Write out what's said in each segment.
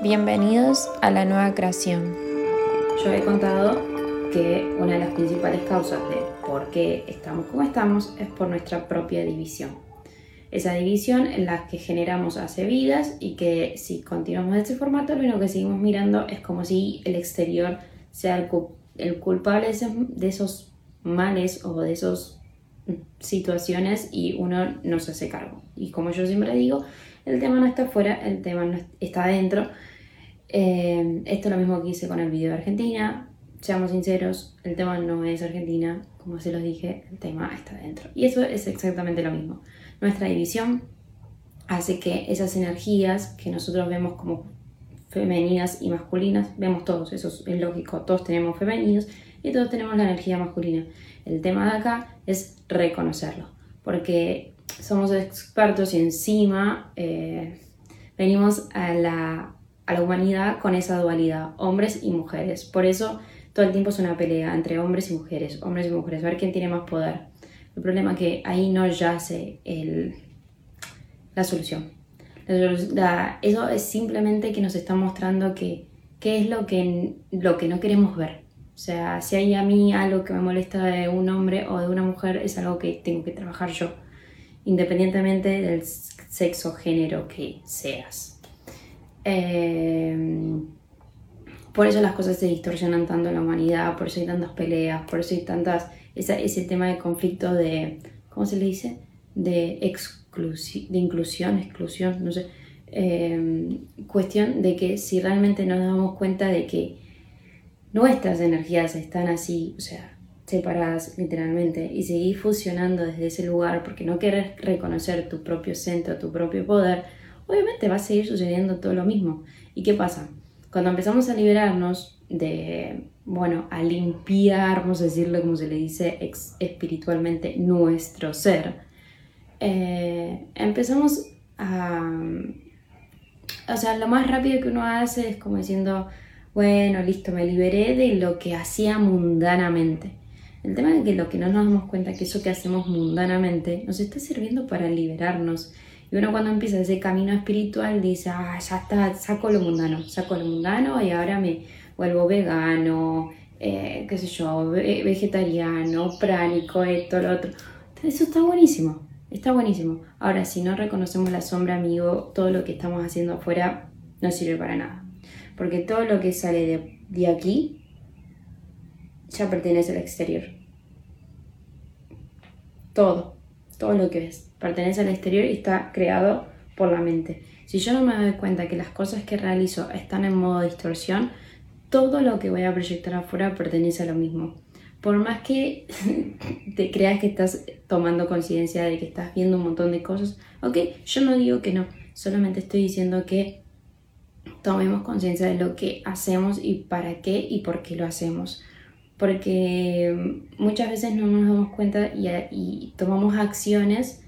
Bienvenidos a la nueva creación. Yo he contado que una de las principales causas de por qué estamos como estamos es por nuestra propia división. Esa división en la que generamos hace vidas y que si continuamos de este formato lo único que seguimos mirando es como si el exterior sea el, culpable de esos males o de esas situaciones y uno no se hace cargo. Y como yo siempre digo, el tema no está afuera, el tema no está adentro eh, esto es lo mismo que hice con el video de Argentina. Seamos sinceros, el tema no es Argentina, como se los dije, el tema está dentro. Y eso es exactamente lo mismo. Nuestra división hace que esas energías que nosotros vemos como femeninas y masculinas, vemos todos, eso es lógico, todos tenemos femeninos y todos tenemos la energía masculina. El tema de acá es reconocerlo, porque somos expertos y encima eh, venimos a la a la humanidad con esa dualidad, hombres y mujeres. Por eso todo el tiempo es una pelea entre hombres y mujeres, hombres y mujeres, a ver quién tiene más poder. El problema es que ahí no yace el, la solución. eso es simplemente que nos está mostrando que qué es lo que, lo que no queremos ver. O sea, si hay a mí algo que me molesta de un hombre o de una mujer, es algo que tengo que trabajar yo, independientemente del sexo, género que seas. Em, por eso las cosas se distorsionan tanto en la humanidad, por eso hay tantas peleas, por eso hay tantas, ese tema de conflicto de, ¿cómo se le dice? De, de inclusión, exclusión, no sé. Em, cuestión de que si realmente nos damos cuenta de que nuestras energías están así, o sea, separadas literalmente, y seguir fusionando desde ese lugar porque no quieres reconocer tu propio centro, tu propio poder, obviamente va a seguir sucediendo todo lo mismo. ¿Y qué pasa? Cuando empezamos a liberarnos de, bueno, a limpiar, vamos a decirlo como se le dice espiritualmente, nuestro ser, eh, empezamos a... O sea, lo más rápido que uno hace es como diciendo, bueno, listo, me liberé de lo que hacía mundanamente. El tema es que lo que no nos damos cuenta que eso que hacemos mundanamente nos está sirviendo para liberarnos y uno cuando empieza ese camino espiritual dice, ah, ya está, saco lo mundano, saco lo mundano y ahora me vuelvo vegano, eh, qué sé yo, vegetariano, pránico, esto, lo otro. Eso está buenísimo, está buenísimo. Ahora, si no reconocemos la sombra, amigo, todo lo que estamos haciendo afuera no sirve para nada. Porque todo lo que sale de, de aquí ya pertenece al exterior. Todo, todo lo que ves pertenece al exterior y está creado por la mente. Si yo no me doy cuenta que las cosas que realizo están en modo distorsión, todo lo que voy a proyectar afuera pertenece a lo mismo. Por más que te creas que estás tomando conciencia de que estás viendo un montón de cosas, ok, yo no digo que no, solamente estoy diciendo que tomemos conciencia de lo que hacemos y para qué y por qué lo hacemos. Porque muchas veces no nos damos cuenta y, y tomamos acciones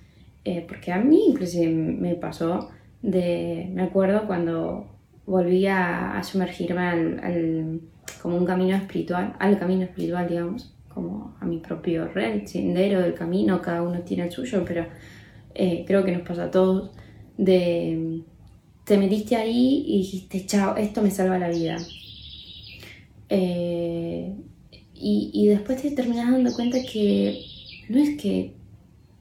eh, porque a mí inclusive me pasó de, me acuerdo cuando volví a, sumergirme al, como un camino espiritual, al camino espiritual, digamos, como a mi propio red, sendero del camino, cada uno tiene el suyo, pero eh, creo que nos pasa a todos, de te metiste ahí y dijiste, chao, esto me salva la vida. Eh, y, y después te terminas dando cuenta que no es que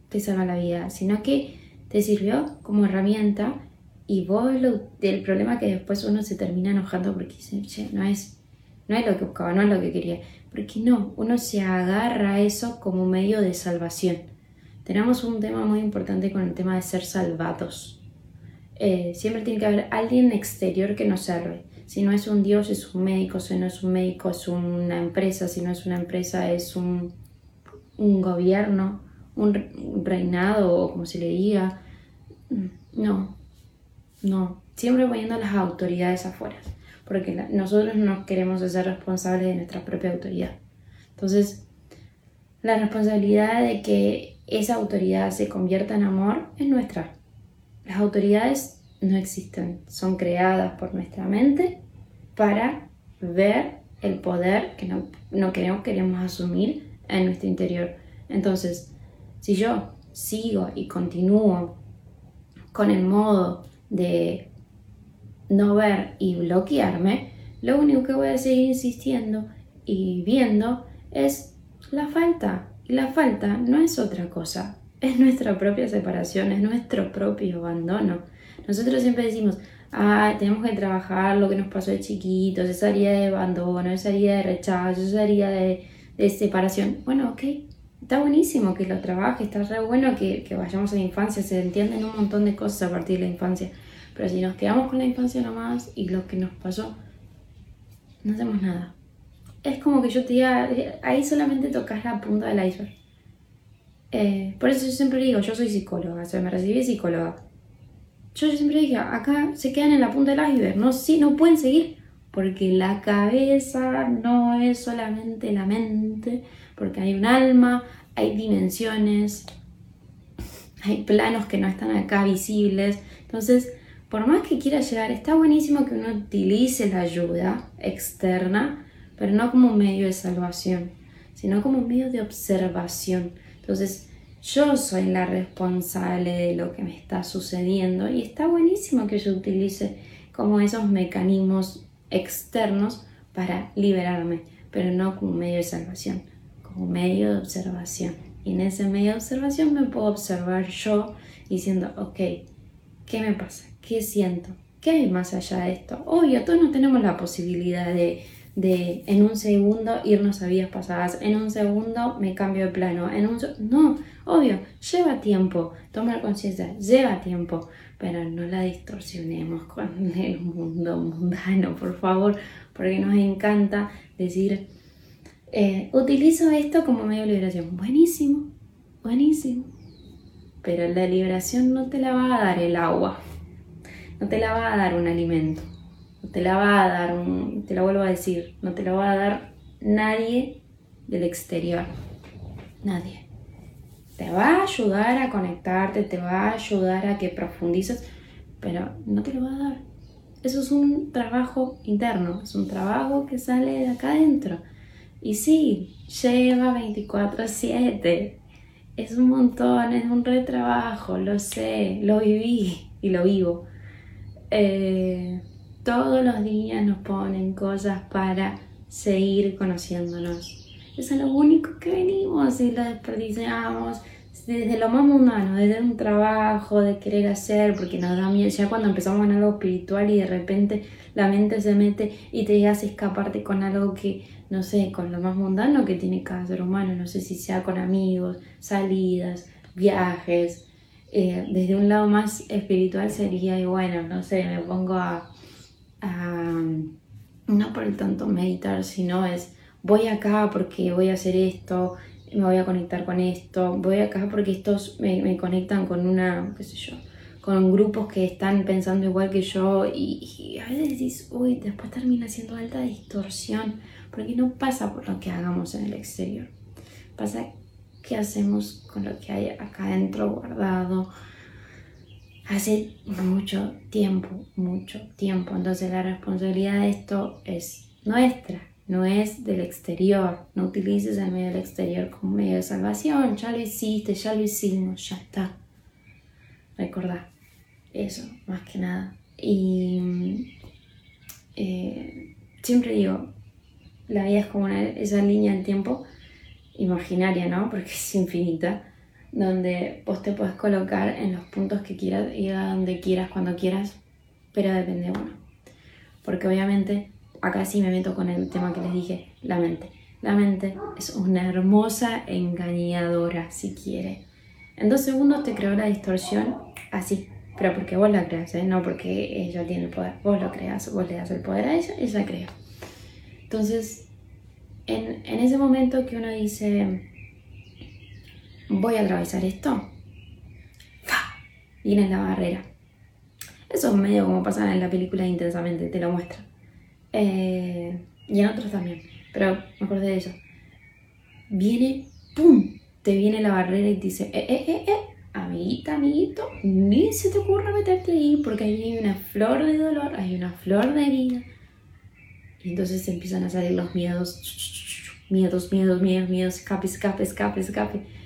te salva la vida, sino que te sirvió como herramienta y vos lo, el problema que después uno se termina enojando porque dice, che, no es, no es lo que buscaba, no es lo que quería. Porque no, uno se agarra a eso como medio de salvación. Tenemos un tema muy importante con el tema de ser salvados. Eh, siempre tiene que haber alguien exterior que nos salve. Si no es un Dios, es un médico. Si no es un médico, es una empresa. Si no es una empresa, es un, un gobierno un, reinado o como se le diga. No, no. Siempre poniendo las autoridades afuera, porque nosotros no queremos ser responsables de nuestra propia autoridad. Entonces, la responsabilidad de que esa autoridad se convierta en amor es nuestra. Las autoridades no existen, son creadas por nuestra mente para ver el poder que no, queremos, queremos asumir en nuestro interior. Entonces, si yo sigo y continúo con el modo de no ver y bloquearme, lo único que voy a seguir insistiendo y viendo es la falta. Y la falta no es otra cosa, es nuestra propia separación, es nuestro propio abandono. Nosotros siempre decimos, ah, tenemos que trabajar lo que nos pasó de chiquitos, esa herida de abandono, esa herida de rechazo, esa herida de, de separación. Bueno, ok, está buenísimo que lo trabaje, está re bueno que, que, vayamos a la infancia, se entienden un montón de cosas a partir de la infancia. Pero si nos quedamos con la infancia nomás y lo que nos pasó, no hacemos nada. Es como que yo te diga, ahí solamente tocas la punta del iceberg. Eh, por eso yo siempre digo, yo soy psicóloga, o sea, me recibí psicóloga. Yo, siempre dije, acá se quedan en la punta del iceberg, no, sí, no pueden seguir, porque la cabeza no es solamente la mente, porque hay un alma, hay dimensiones, hay planos que no están acá visibles. Entonces, por más que quiera llegar, está buenísimo que uno utilice la ayuda externa, pero no como medio de salvación, sino como medio de observación. Entonces, yo soy la responsable de lo que me está sucediendo y está buenísimo que yo utilice como esos mecanismos externos para liberarme, pero no como medio de salvación, como medio de observación. Y en ese medio de observación me puedo observar yo diciendo, ok, ¿qué me pasa? ¿Qué siento? ¿Qué hay más allá de esto? Obvio, todos no tenemos la posibilidad de de en un segundo irnos a vidas pasadas, en un segundo me cambio de plano, en un no, obvio, lleva tiempo, tomar conciencia, lleva tiempo, pero no la distorsionemos con el mundo mundano, por favor, porque nos encanta decir, eh, utilizo esto como medio de liberación, buenísimo, buenísimo, pero la liberación no te la va a dar el agua, no te la va a dar un alimento no te la va a dar, un, te la vuelvo a decir, no te la va a dar nadie del exterior. Nadie. Te va a ayudar a conectarte, te va a ayudar a que profundices, pero no te lo va a dar. Eso es un trabajo interno, es un trabajo que sale de acá adentro. Y sí, lleva 24/7. Es un montón, es un retrabajo, lo sé, lo viví y lo vivo. Eh, todos los días nos ponen cosas para seguir conociéndonos. Eso es lo único que venimos y lo desperdiciamos desde lo más mundano, desde un trabajo, de querer hacer, porque nos da miedo. Ya cuando empezamos en algo espiritual y de repente la mente se mete y te hace escaparte con algo que, no sé, con lo más mundano que tiene cada ser humano, no sé si sea con amigos, salidas, viajes. Eh, desde un lado más espiritual sería, y bueno, no sé, me pongo a no por el tanto meditar, sino es voy acá porque voy a hacer esto, me voy a conectar con esto, voy acá porque estos me, conectan con una, qué sé yo, con grupos que están pensando igual que yo y, a veces dices, uy, después termina siendo alta distorsión, porque no pasa por lo que hagamos en el exterior, pasa qué hacemos con lo que hay acá adentro guardado, hace mucho tiempo, mucho tiempo. Entonces la responsabilidad de esto es nuestra, no es del exterior. No utilices el medio del exterior como medio de salvación. Ya lo hiciste, ya lo hicimos, ya está. Recordá eso, más que nada. Y eh, siempre digo, la vida es como esa línea del tiempo imaginaria, ¿no? Porque es infinita donde vos te puedes colocar en los puntos que quieras y a donde quieras, cuando quieras, pero depende de uno. Porque obviamente, acá sí me meto con el tema que les dije, la mente. La mente es una hermosa engañadora, si quiere. En dos segundos te creó la distorsión así, pero porque vos la creas, ¿eh? no porque ella tiene el poder. Vos lo creas, vos le das el poder a ella, ella crea. Entonces, en, en ese momento que uno dice, voy a atravesar esto. Viene la barrera. Eso es medio como pasa en la película Intensamente, te lo muestra. Eh, y en otros también. Pero me acordé de eso. Viene, ¡pum! Te viene la barrera y te dice, eh, eh, eh, eh, amiguita, amiguito, ni se te ocurra meterte ahí porque ahí hay una flor de dolor, hay una flor de vida. Y entonces empiezan a salir los miedos, miedos, miedos, miedos, miedos, escape, escape, escape, escape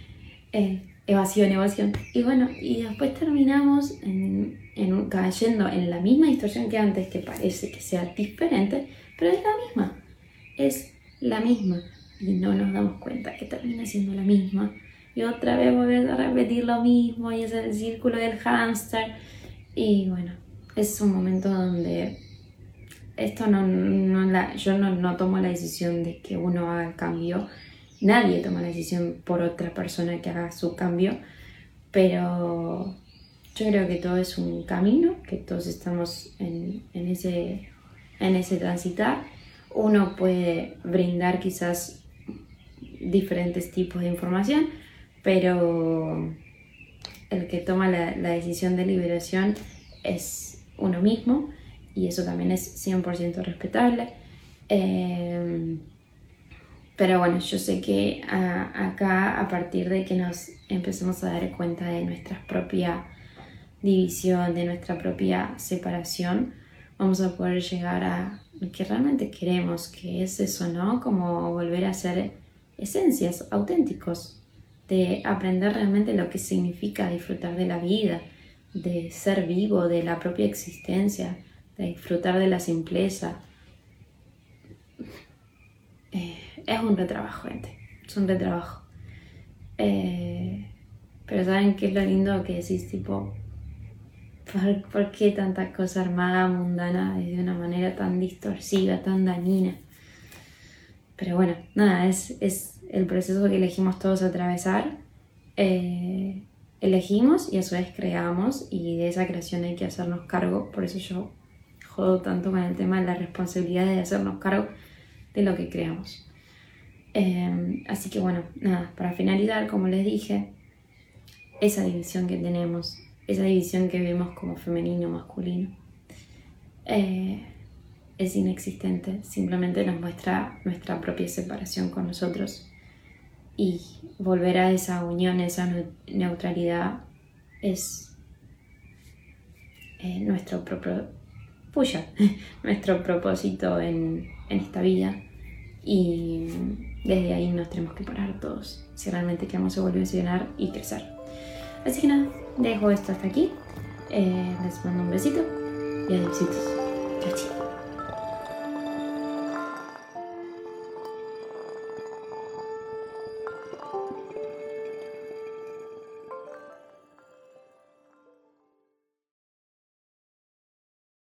eh, evasión, evasión. Y bueno, y después terminamos en, en cayendo en la misma distorsión que antes, que parece que sea diferente, pero es la misma. Es la misma. Y no nos damos cuenta que termina siendo la misma. Y otra vez volver a repetir lo mismo y es el círculo del hámster. Y bueno, es un momento donde esto no, no la, yo no, no tomo la decisión de que uno haga el cambio. Nadie toma la decisión por otra persona que haga su cambio. Pero yo creo que todo es un camino, que todos estamos en, en, ese, en ese transitar. Uno puede brindar quizás diferentes tipos de información, pero el que toma la, la decisión de liberación es uno mismo y eso también es 100% respetable. Eh, pero bueno, yo sé que acá a partir de que nos empecemos a dar cuenta de nuestra propia división, de nuestra propia separación, vamos a poder llegar a lo que realmente queremos, que es eso, ¿no? Como volver a ser esencias, auténticos, de aprender realmente lo que significa disfrutar de la vida, de ser vivo, de la propia existencia, de disfrutar de la simpleza. Es un retrabajo, gente, es un retrabajo. Eh, pero ¿saben qué es lo lindo que decís? Tipo, ¿por, qué tanta cosa armada, mundana, de una manera tan distorsiva, tan dañina? Pero bueno, nada, es, es el proceso que elegimos todos atravesar. Eh, elegimos y a su vez creamos y de esa creación hay que hacernos cargo. Por eso yo jodo tanto con el tema de la responsabilidad de hacernos cargo de lo que creamos. Eh, así que bueno, nada, para finalizar, como les dije, esa división que tenemos, esa división que vemos como femenino, masculino, eh, es inexistente, simplemente nos muestra nuestra propia separación con nosotros y volver a esa unión, esa neutralidad es eh, nuestro propio puya, nuestro propósito en, en esta vida y desde ahí nos tenemos que parar todos si realmente queremos evolucionar y crecer. Así que nada, dejo esto hasta aquí. Eh, les mando un besito y adiós. Chao,